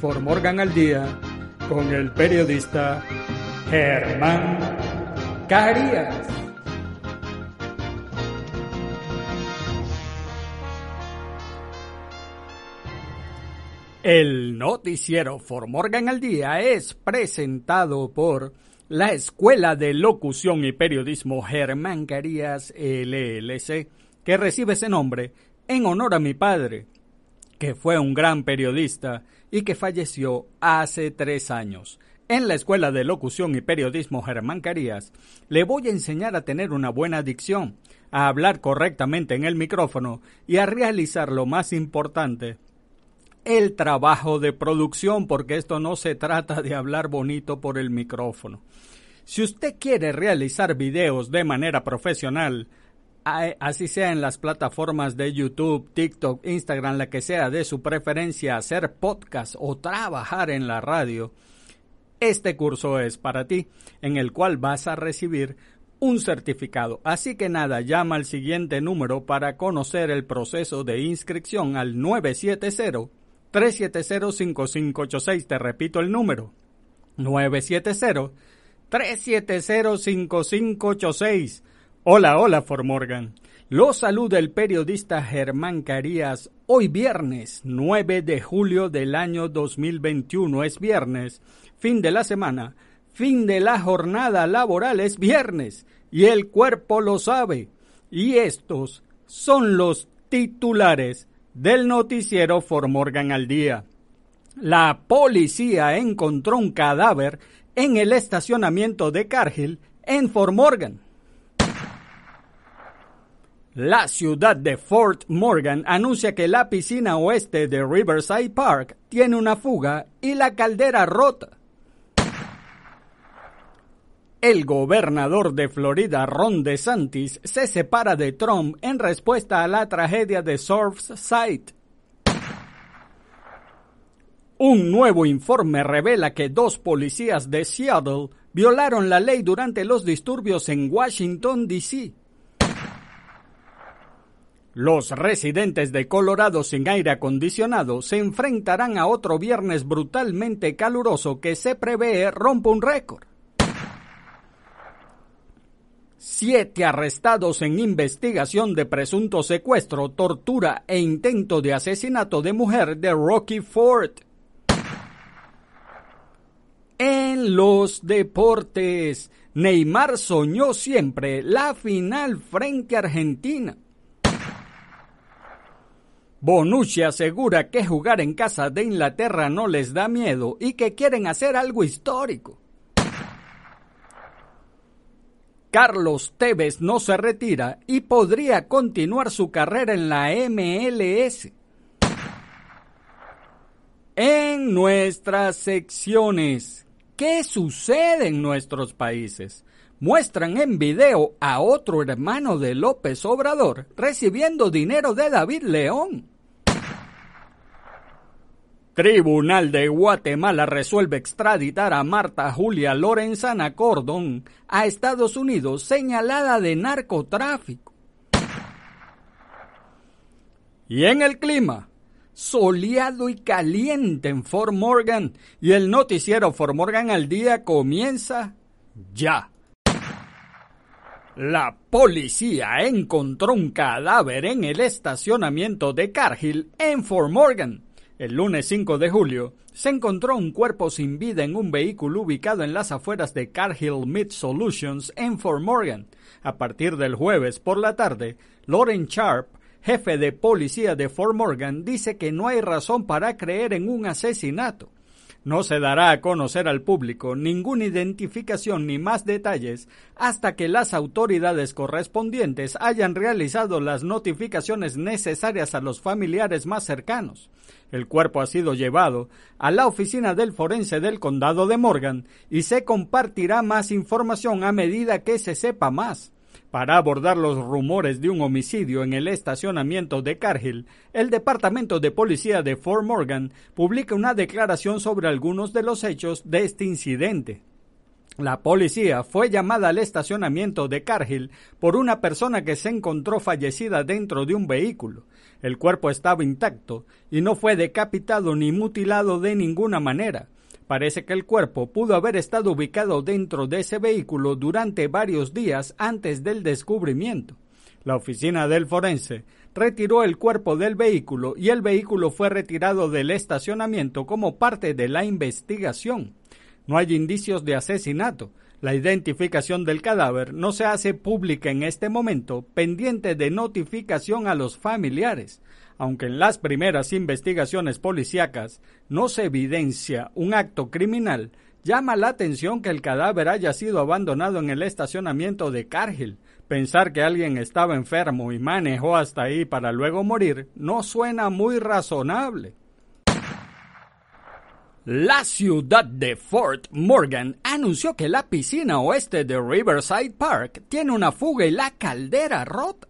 For Morgan al Día con el periodista Germán Carías. El noticiero For Morgan al Día es presentado por la Escuela de Locución y Periodismo Germán Carías LLC, que recibe ese nombre en honor a mi padre, que fue un gran periodista y que falleció hace tres años. En la Escuela de Locución y Periodismo Germán Carías le voy a enseñar a tener una buena dicción, a hablar correctamente en el micrófono y a realizar lo más importante, el trabajo de producción, porque esto no se trata de hablar bonito por el micrófono. Si usted quiere realizar videos de manera profesional, así sea en las plataformas de YouTube, TikTok, Instagram, la que sea de su preferencia, hacer podcast o trabajar en la radio, este curso es para ti, en el cual vas a recibir un certificado. Así que nada, llama al siguiente número para conocer el proceso de inscripción al 970 370-5586. Te repito el número. 970-370-5586. Hola, hola, For Morgan. Lo saluda el periodista Germán Carías. Hoy viernes 9 de julio del año 2021 es viernes, fin de la semana, fin de la jornada laboral es viernes y el cuerpo lo sabe. Y estos son los titulares del noticiero For Morgan al día. La policía encontró un cadáver en el estacionamiento de Cargill en Fort Morgan. La ciudad de Fort Morgan anuncia que la piscina oeste de Riverside Park tiene una fuga y la caldera rota. El gobernador de Florida, Ron DeSantis, se separa de Trump en respuesta a la tragedia de Surfside. Un nuevo informe revela que dos policías de Seattle violaron la ley durante los disturbios en Washington, D.C. Los residentes de Colorado sin aire acondicionado se enfrentarán a otro viernes brutalmente caluroso que se prevé rompa un récord. Siete arrestados en investigación de presunto secuestro, tortura e intento de asesinato de mujer de Rocky Ford. En los deportes, Neymar soñó siempre la final frente a Argentina. Bonucci asegura que jugar en casa de Inglaterra no les da miedo y que quieren hacer algo histórico. Carlos Tevez no se retira y podría continuar su carrera en la MLS. En nuestras secciones, ¿qué sucede en nuestros países? Muestran en video a otro hermano de López Obrador recibiendo dinero de David León. Tribunal de Guatemala resuelve extraditar a Marta Julia Lorenzana Cordón a Estados Unidos señalada de narcotráfico. Y en el clima, soleado y caliente en Fort Morgan y el noticiero Fort Morgan al día comienza ya. La policía encontró un cadáver en el estacionamiento de Cargill en Fort Morgan el lunes 5 de julio, se encontró un cuerpo sin vida en un vehículo ubicado en las afueras de Cargill Meat Solutions en Fort Morgan. A partir del jueves por la tarde, Lauren Sharp, jefe de policía de Fort Morgan, dice que no hay razón para creer en un asesinato. No se dará a conocer al público ninguna identificación ni más detalles hasta que las autoridades correspondientes hayan realizado las notificaciones necesarias a los familiares más cercanos. El cuerpo ha sido llevado a la oficina del forense del condado de Morgan y se compartirá más información a medida que se sepa más. Para abordar los rumores de un homicidio en el estacionamiento de Cargill, el Departamento de Policía de Fort Morgan publica una declaración sobre algunos de los hechos de este incidente. La policía fue llamada al estacionamiento de Cargill por una persona que se encontró fallecida dentro de un vehículo. El cuerpo estaba intacto y no fue decapitado ni mutilado de ninguna manera. Parece que el cuerpo pudo haber estado ubicado dentro de ese vehículo durante varios días antes del descubrimiento. La oficina del forense retiró el cuerpo del vehículo y el vehículo fue retirado del estacionamiento como parte de la investigación. No hay indicios de asesinato. La identificación del cadáver no se hace pública en este momento, pendiente de notificación a los familiares aunque en las primeras investigaciones policíacas no se evidencia un acto criminal, llama la atención que el cadáver haya sido abandonado en el estacionamiento de Cargill. Pensar que alguien estaba enfermo y manejó hasta ahí para luego morir no suena muy razonable. La ciudad de Fort Morgan anunció que la piscina oeste de Riverside Park tiene una fuga y la caldera rota.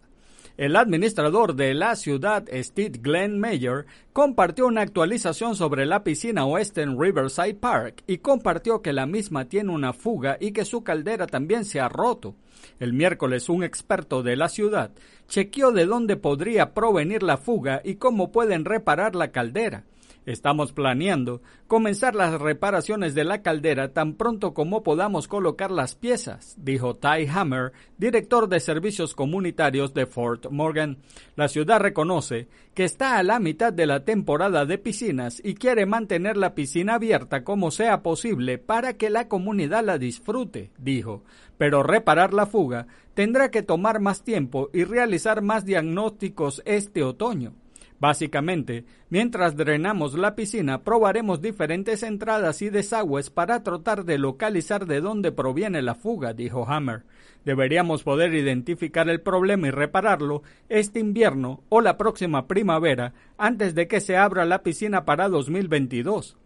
El administrador de la ciudad, Steve Glenn Mayer, compartió una actualización sobre la piscina oeste en Riverside Park y compartió que la misma tiene una fuga y que su caldera también se ha roto. El miércoles un experto de la ciudad chequeó de dónde podría provenir la fuga y cómo pueden reparar la caldera. Estamos planeando comenzar las reparaciones de la caldera tan pronto como podamos colocar las piezas, dijo Ty Hammer, director de servicios comunitarios de Fort Morgan. La ciudad reconoce que está a la mitad de la temporada de piscinas y quiere mantener la piscina abierta como sea posible para que la comunidad la disfrute, dijo. Pero reparar la fuga tendrá que tomar más tiempo y realizar más diagnósticos este otoño. Básicamente, mientras drenamos la piscina, probaremos diferentes entradas y desagües para tratar de localizar de dónde proviene la fuga, dijo Hammer. Deberíamos poder identificar el problema y repararlo este invierno o la próxima primavera antes de que se abra la piscina para 2022.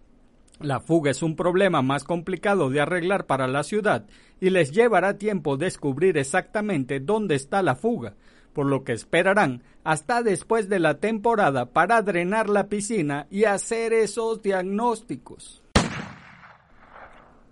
La fuga es un problema más complicado de arreglar para la ciudad y les llevará tiempo descubrir exactamente dónde está la fuga por lo que esperarán hasta después de la temporada para drenar la piscina y hacer esos diagnósticos.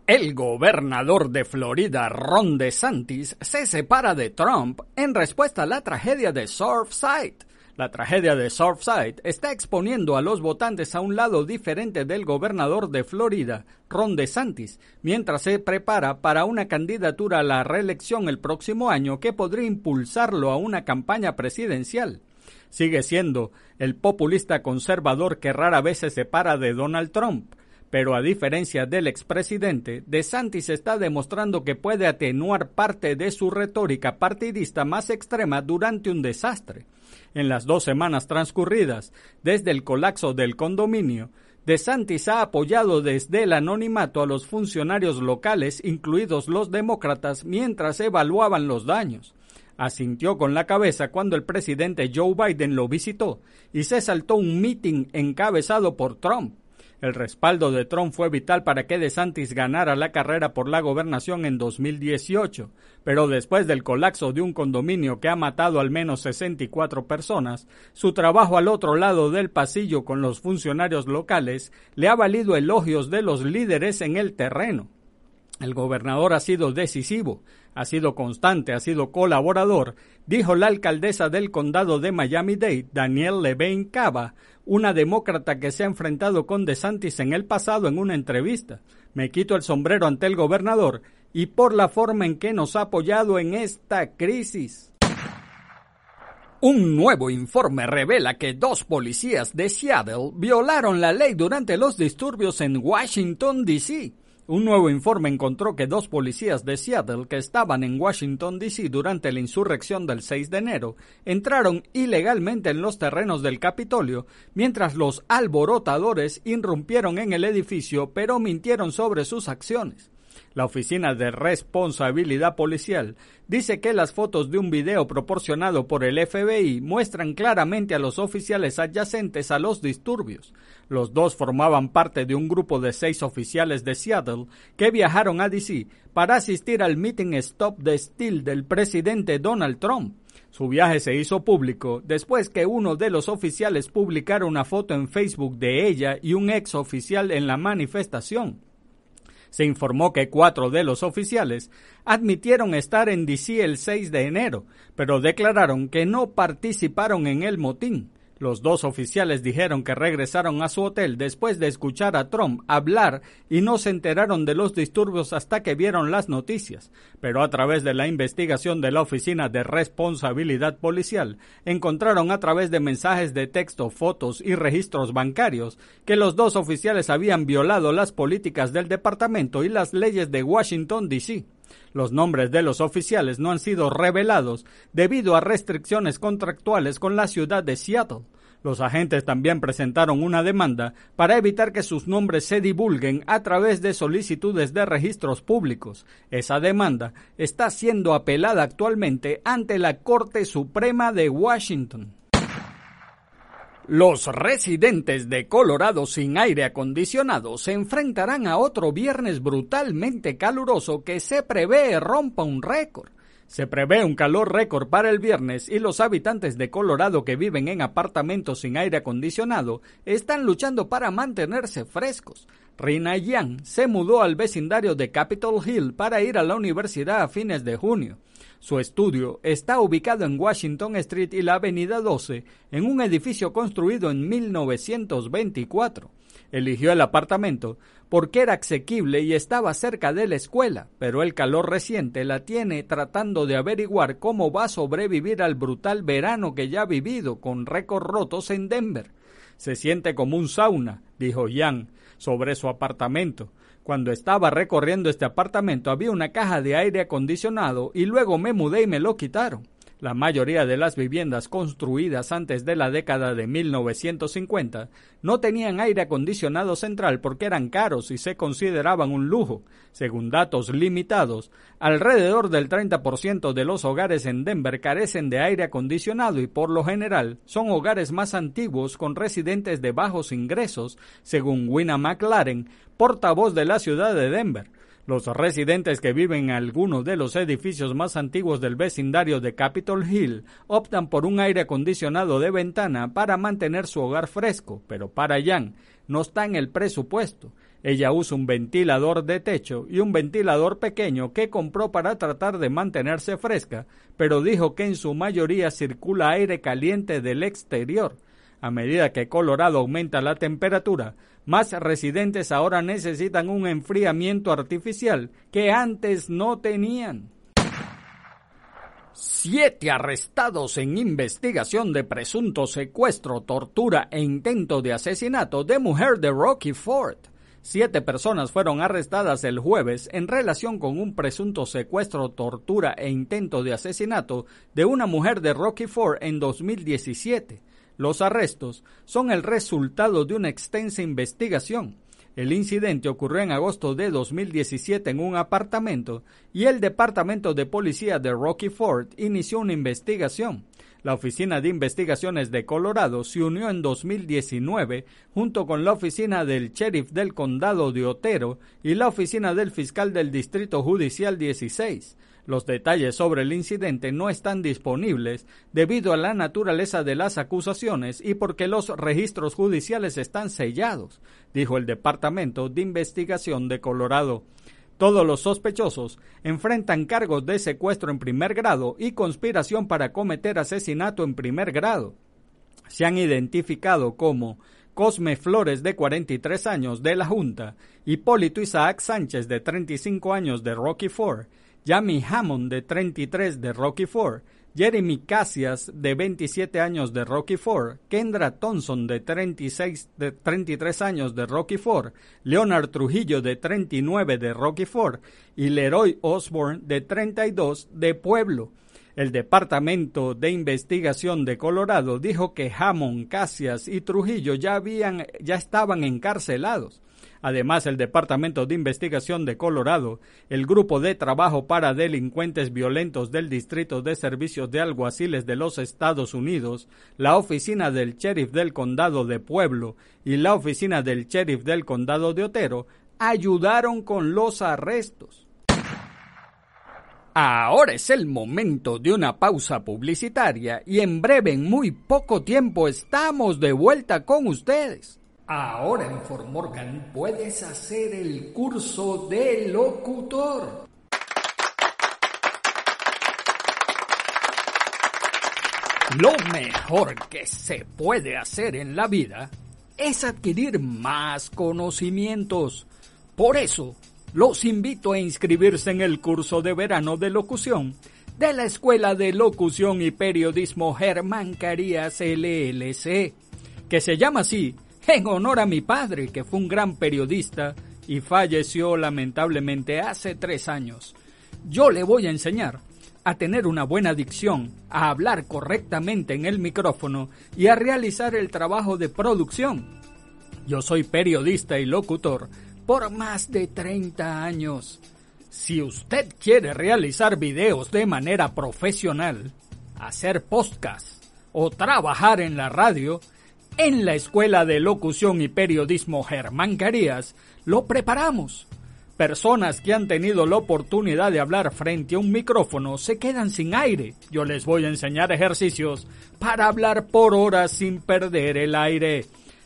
El gobernador de Florida, Ron DeSantis, se separa de Trump en respuesta a la tragedia de Surfside la tragedia de Surfside está exponiendo a los votantes a un lado diferente del gobernador de Florida, Ron DeSantis, mientras se prepara para una candidatura a la reelección el próximo año que podría impulsarlo a una campaña presidencial. Sigue siendo el populista conservador que rara vez se separa de Donald Trump, pero a diferencia del expresidente, DeSantis está demostrando que puede atenuar parte de su retórica partidista más extrema durante un desastre. En las dos semanas transcurridas desde el colapso del condominio, De Santis ha apoyado desde el anonimato a los funcionarios locales, incluidos los demócratas, mientras evaluaban los daños. Asintió con la cabeza cuando el presidente Joe Biden lo visitó y se saltó un mitin encabezado por Trump. El respaldo de Trump fue vital para que DeSantis ganara la carrera por la gobernación en 2018, pero después del colapso de un condominio que ha matado al menos 64 personas, su trabajo al otro lado del pasillo con los funcionarios locales le ha valido elogios de los líderes en el terreno. El gobernador ha sido decisivo, ha sido constante, ha sido colaborador, dijo la alcaldesa del condado de Miami-Dade, Danielle Levine Cava, una demócrata que se ha enfrentado con DeSantis en el pasado en una entrevista. Me quito el sombrero ante el gobernador y por la forma en que nos ha apoyado en esta crisis. Un nuevo informe revela que dos policías de Seattle violaron la ley durante los disturbios en Washington, D.C. Un nuevo informe encontró que dos policías de Seattle que estaban en Washington, D.C. durante la insurrección del 6 de enero entraron ilegalmente en los terrenos del Capitolio, mientras los alborotadores irrumpieron en el edificio pero mintieron sobre sus acciones. La Oficina de Responsabilidad Policial dice que las fotos de un video proporcionado por el FBI muestran claramente a los oficiales adyacentes a los disturbios. Los dos formaban parte de un grupo de seis oficiales de Seattle que viajaron a DC para asistir al meeting Stop the Steal del presidente Donald Trump. Su viaje se hizo público después que uno de los oficiales publicara una foto en Facebook de ella y un ex oficial en la manifestación se informó que cuatro de los oficiales admitieron estar en DC el 6 de enero, pero declararon que no participaron en el motín. Los dos oficiales dijeron que regresaron a su hotel después de escuchar a Trump hablar y no se enteraron de los disturbios hasta que vieron las noticias, pero a través de la investigación de la Oficina de Responsabilidad Policial encontraron a través de mensajes de texto, fotos y registros bancarios que los dos oficiales habían violado las políticas del departamento y las leyes de Washington, D.C. Los nombres de los oficiales no han sido revelados debido a restricciones contractuales con la ciudad de Seattle. Los agentes también presentaron una demanda para evitar que sus nombres se divulguen a través de solicitudes de registros públicos. Esa demanda está siendo apelada actualmente ante la Corte Suprema de Washington. Los residentes de Colorado sin aire acondicionado se enfrentarán a otro viernes brutalmente caluroso que se prevé rompa un récord. Se prevé un calor récord para el viernes y los habitantes de Colorado que viven en apartamentos sin aire acondicionado están luchando para mantenerse frescos. Rina Yang se mudó al vecindario de Capitol Hill para ir a la universidad a fines de junio. Su estudio está ubicado en Washington Street y la Avenida 12, en un edificio construido en 1924. Eligió el apartamento porque era asequible y estaba cerca de la escuela, pero el calor reciente la tiene tratando de averiguar cómo va a sobrevivir al brutal verano que ya ha vivido con récords rotos en Denver. Se siente como un sauna, dijo Yang sobre su apartamento. Cuando estaba recorriendo este apartamento había una caja de aire acondicionado y luego me mudé y me lo quitaron. La mayoría de las viviendas construidas antes de la década de 1950 no tenían aire acondicionado central porque eran caros y se consideraban un lujo. Según datos limitados, alrededor del 30% de los hogares en Denver carecen de aire acondicionado y por lo general son hogares más antiguos con residentes de bajos ingresos, según Wina McLaren, portavoz de la ciudad de Denver. Los residentes que viven en algunos de los edificios más antiguos del vecindario de Capitol Hill optan por un aire acondicionado de ventana para mantener su hogar fresco, pero para Jan no está en el presupuesto. Ella usa un ventilador de techo y un ventilador pequeño que compró para tratar de mantenerse fresca, pero dijo que en su mayoría circula aire caliente del exterior. A medida que Colorado aumenta la temperatura, más residentes ahora necesitan un enfriamiento artificial que antes no tenían. Siete arrestados en investigación de presunto secuestro, tortura e intento de asesinato de mujer de Rocky Ford. Siete personas fueron arrestadas el jueves en relación con un presunto secuestro, tortura e intento de asesinato de una mujer de Rocky Ford en 2017. Los arrestos son el resultado de una extensa investigación. El incidente ocurrió en agosto de 2017 en un apartamento y el Departamento de Policía de Rocky Ford inició una investigación. La Oficina de Investigaciones de Colorado se unió en 2019 junto con la Oficina del Sheriff del Condado de Otero y la Oficina del Fiscal del Distrito Judicial 16. Los detalles sobre el incidente no están disponibles debido a la naturaleza de las acusaciones y porque los registros judiciales están sellados, dijo el Departamento de Investigación de Colorado. Todos los sospechosos enfrentan cargos de secuestro en primer grado y conspiración para cometer asesinato en primer grado. Se han identificado como Cosme Flores, de 43 años, de la Junta, Hipólito Isaac Sánchez, de 35 años, de Rocky Ford, Jamie Hammond, de 33, de Rocky Ford, Jeremy Cassias, de 27 años de Rocky Ford, Kendra Thompson, de, 36, de 33 años de Rocky Ford, Leonard Trujillo, de 39 de Rocky Ford, y Leroy Osborne, de 32 de Pueblo. El Departamento de Investigación de Colorado dijo que Hammond, Cassias y Trujillo ya, habían, ya estaban encarcelados. Además, el Departamento de Investigación de Colorado, el Grupo de Trabajo para Delincuentes Violentos del Distrito de Servicios de Alguaciles de los Estados Unidos, la Oficina del Sheriff del Condado de Pueblo y la Oficina del Sheriff del Condado de Otero ayudaron con los arrestos. Ahora es el momento de una pausa publicitaria y en breve, en muy poco tiempo, estamos de vuelta con ustedes. Ahora en Fort Morgan puedes hacer el curso de locutor. Lo mejor que se puede hacer en la vida es adquirir más conocimientos. Por eso, los invito a inscribirse en el curso de verano de locución de la Escuela de Locución y Periodismo Germán Carías LLC, que se llama así en honor a mi padre, que fue un gran periodista y falleció lamentablemente hace tres años. Yo le voy a enseñar a tener una buena dicción, a hablar correctamente en el micrófono y a realizar el trabajo de producción. Yo soy periodista y locutor por más de 30 años. Si usted quiere realizar videos de manera profesional, hacer podcast o trabajar en la radio, en la Escuela de Locución y Periodismo Germán Carías lo preparamos. Personas que han tenido la oportunidad de hablar frente a un micrófono se quedan sin aire. Yo les voy a enseñar ejercicios para hablar por horas sin perder el aire.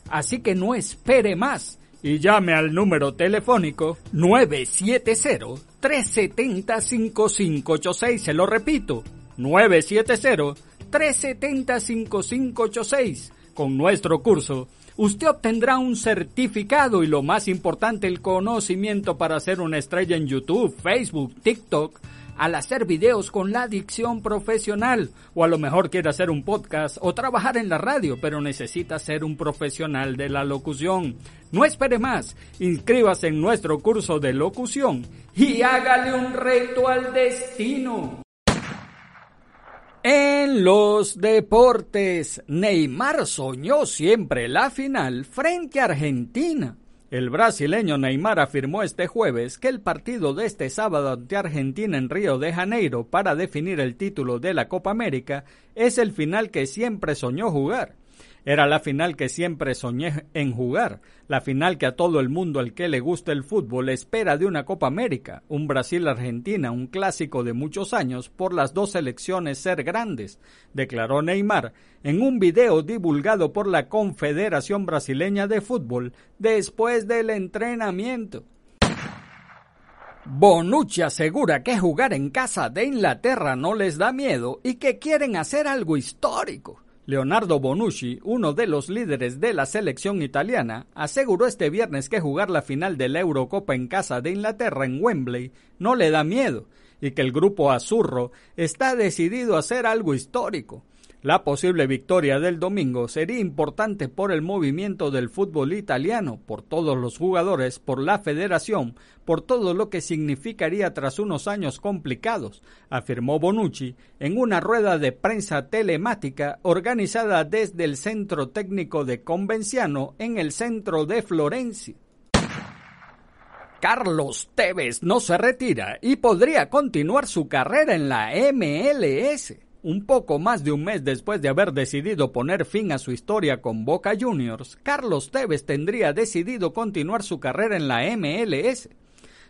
Así que no espere más y llame al número telefónico 970-370-5586. Se lo repito, 970-370-5586 con nuestro curso, usted obtendrá un certificado y lo más importante, el conocimiento para ser una estrella en YouTube, Facebook, TikTok, al hacer videos con la dicción profesional, o a lo mejor quiere hacer un podcast o trabajar en la radio, pero necesita ser un profesional de la locución. No espere más, inscríbase en nuestro curso de locución y hágale un reto al destino. En los deportes, Neymar soñó siempre la final frente a Argentina. El brasileño Neymar afirmó este jueves que el partido de este sábado ante Argentina en Río de Janeiro para definir el título de la Copa América es el final que siempre soñó jugar. Era la final que siempre soñé en jugar, la final que a todo el mundo al que le gusta el fútbol espera de una Copa América, un Brasil-Argentina, un clásico de muchos años por las dos selecciones ser grandes, declaró Neymar en un video divulgado por la Confederación Brasileña de Fútbol después del entrenamiento. Bonucci asegura que jugar en casa de Inglaterra no les da miedo y que quieren hacer algo histórico. Leonardo Bonucci, uno de los líderes de la selección italiana, aseguró este viernes que jugar la final de la Eurocopa en casa de Inglaterra en Wembley no le da miedo y que el grupo azurro está decidido a hacer algo histórico. La posible victoria del domingo sería importante por el movimiento del fútbol italiano, por todos los jugadores, por la federación, por todo lo que significaría tras unos años complicados, afirmó Bonucci en una rueda de prensa telemática organizada desde el Centro Técnico de Convenciano en el centro de Florencia. Carlos Tevez no se retira y podría continuar su carrera en la MLS. Un poco más de un mes después de haber decidido poner fin a su historia con Boca Juniors, Carlos Tevez tendría decidido continuar su carrera en la MLS.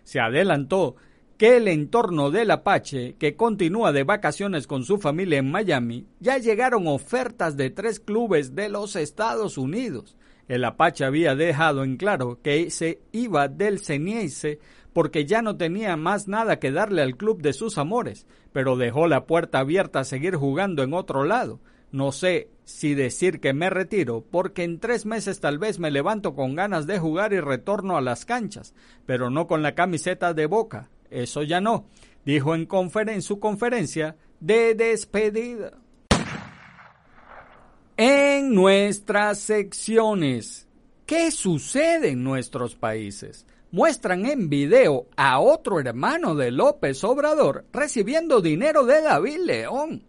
Se adelantó que el entorno del Apache, que continúa de vacaciones con su familia en Miami, ya llegaron ofertas de tres clubes de los Estados Unidos. El Apache había dejado en claro que se iba del Ceniese porque ya no tenía más nada que darle al club de sus amores, pero dejó la puerta abierta a seguir jugando en otro lado. No sé si decir que me retiro, porque en tres meses tal vez me levanto con ganas de jugar y retorno a las canchas, pero no con la camiseta de boca. Eso ya no, dijo en, su conferencia de despedida. En nuestras secciones, ¿qué sucede en nuestros países? Muestran en video a otro hermano de López Obrador recibiendo dinero de David León.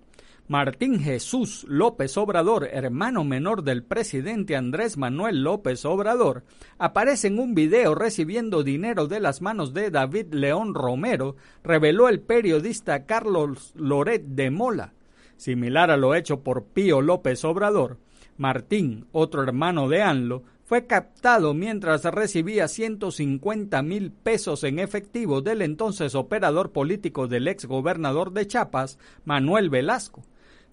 Martín Jesús López Obrador, hermano menor del presidente Andrés Manuel López Obrador, aparece en un video recibiendo dinero de las manos de David León Romero, reveló el periodista Carlos Loret de Mola. Similar a lo hecho por Pío López Obrador, Martín, otro hermano de ANLO, fue captado mientras recibía 150 mil pesos en efectivo del entonces operador político del ex gobernador de Chiapas, Manuel Velasco.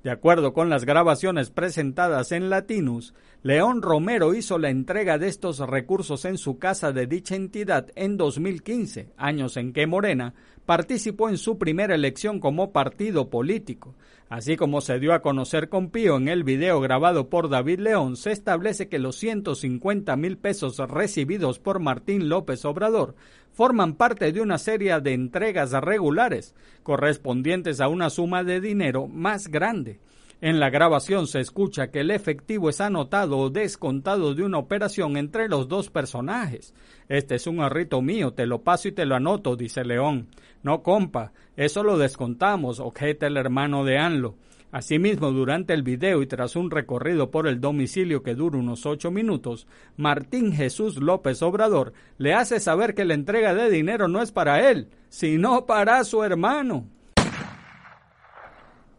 De acuerdo con las grabaciones presentadas en Latinus, León Romero hizo la entrega de estos recursos en su casa de dicha entidad en 2015, años en que Morena participó en su primera elección como partido político. Así como se dio a conocer con Pío en el video grabado por David León, se establece que los 150 mil pesos recibidos por Martín López Obrador forman parte de una serie de entregas regulares correspondientes a una suma de dinero más grande. En la grabación se escucha que el efectivo es anotado o descontado de una operación entre los dos personajes. Este es un arrito mío, te lo paso y te lo anoto, dice León. No, compa, eso lo descontamos, objeta el hermano de Anlo. Asimismo, durante el video y tras un recorrido por el domicilio que dura unos ocho minutos, Martín Jesús López Obrador le hace saber que la entrega de dinero no es para él, sino para su hermano.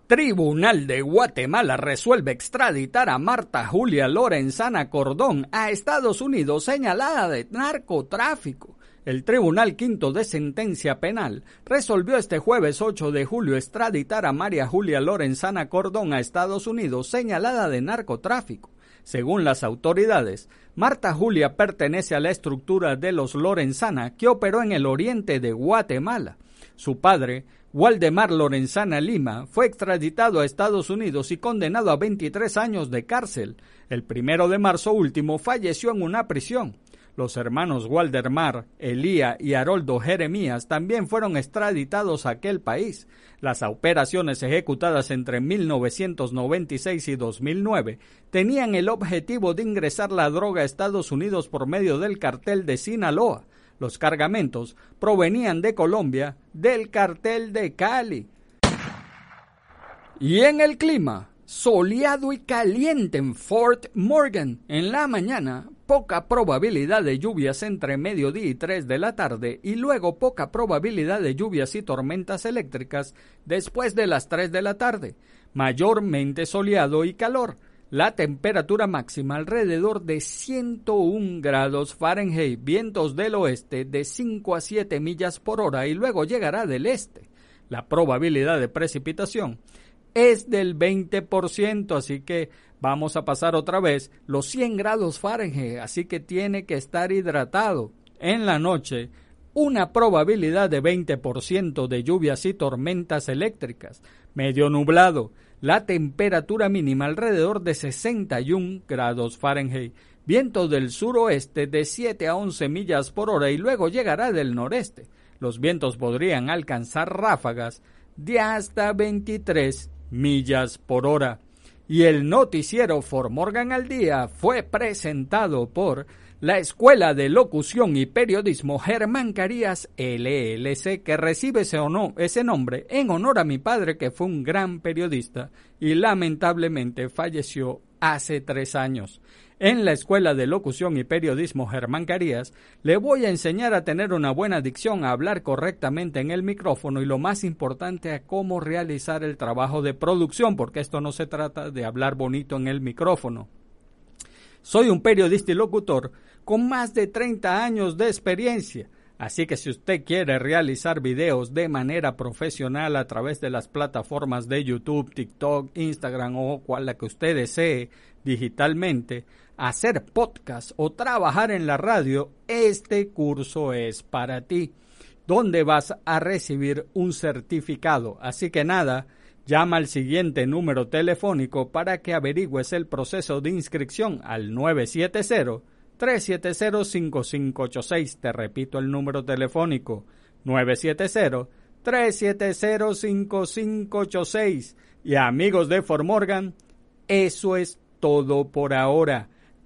Tribunal de Guatemala resuelve extraditar a Marta Julia Lorenzana Cordón a Estados Unidos señalada de narcotráfico. El Tribunal Quinto de Sentencia Penal resolvió este jueves 8 de julio extraditar a María Julia Lorenzana Cordón a Estados Unidos señalada de narcotráfico. Según las autoridades, Marta Julia pertenece a la estructura de los Lorenzana que operó en el oriente de Guatemala. Su padre, Waldemar Lorenzana Lima fue extraditado a Estados Unidos y condenado a 23 años de cárcel. El primero de marzo último falleció en una prisión. Los hermanos Waldemar, Elía y Haroldo Jeremías también fueron extraditados a aquel país. Las operaciones ejecutadas entre 1996 y 2009 tenían el objetivo de ingresar la droga a Estados Unidos por medio del cartel de Sinaloa. Los cargamentos provenían de Colombia del cartel de Cali. Y en el clima, soleado y caliente en Fort Morgan. En la mañana, poca probabilidad de lluvias entre mediodía y 3 de la tarde y luego poca probabilidad de lluvias y tormentas eléctricas después de las 3 de la tarde. Mayormente soleado y calor la temperatura máxima alrededor de 101 grados Fahrenheit, vientos del oeste de 5 a 7 millas por hora y luego llegará del este. La probabilidad de precipitación es del 20%, así que vamos a pasar otra vez los 100 grados Fahrenheit, así que tiene que estar hidratado. En la noche, una probabilidad de 20% de lluvias y tormentas eléctricas, medio nublado, la temperatura mínima alrededor de 61 grados Fahrenheit, viento del suroeste de 7 a 11 millas por hora y luego llegará del noreste. Los vientos podrían alcanzar ráfagas de hasta 23 millas por hora. Y el noticiero For Morgan al Día fue presentado por la Escuela de Locución y Periodismo Germán Carías LLC, que recibe ese, ese nombre en honor a mi padre, que fue un gran periodista y lamentablemente falleció hace tres años. En la Escuela de Locución y Periodismo Germán Carías le voy a enseñar a tener una buena dicción, a hablar correctamente en el micrófono y lo más importante a cómo realizar el trabajo de producción, porque esto no se trata de hablar bonito en el micrófono. Soy un periodista y locutor con más de 30 años de experiencia. Así que si usted quiere realizar videos de manera profesional a través de las plataformas de YouTube, TikTok, Instagram o cual la que usted desee digitalmente, hacer podcast o trabajar en la radio, este curso es para ti, donde vas a recibir un certificado. Así que nada, Llama al siguiente número telefónico para que averigües el proceso de inscripción al 970-370-5586. Te repito el número telefónico 970 370-5586. Y amigos de Formorgan, eso es todo por ahora.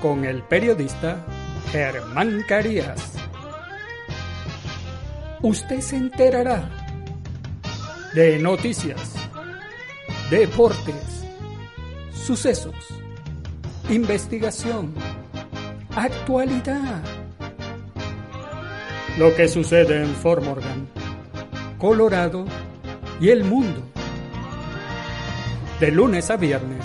con el periodista Germán Carías. Usted se enterará de noticias, deportes, sucesos, investigación, actualidad. Lo que sucede en Fort Morgan, Colorado y el mundo. De lunes a viernes,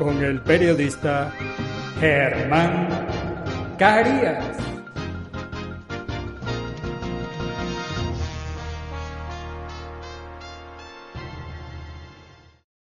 con el periodista Germán Carías.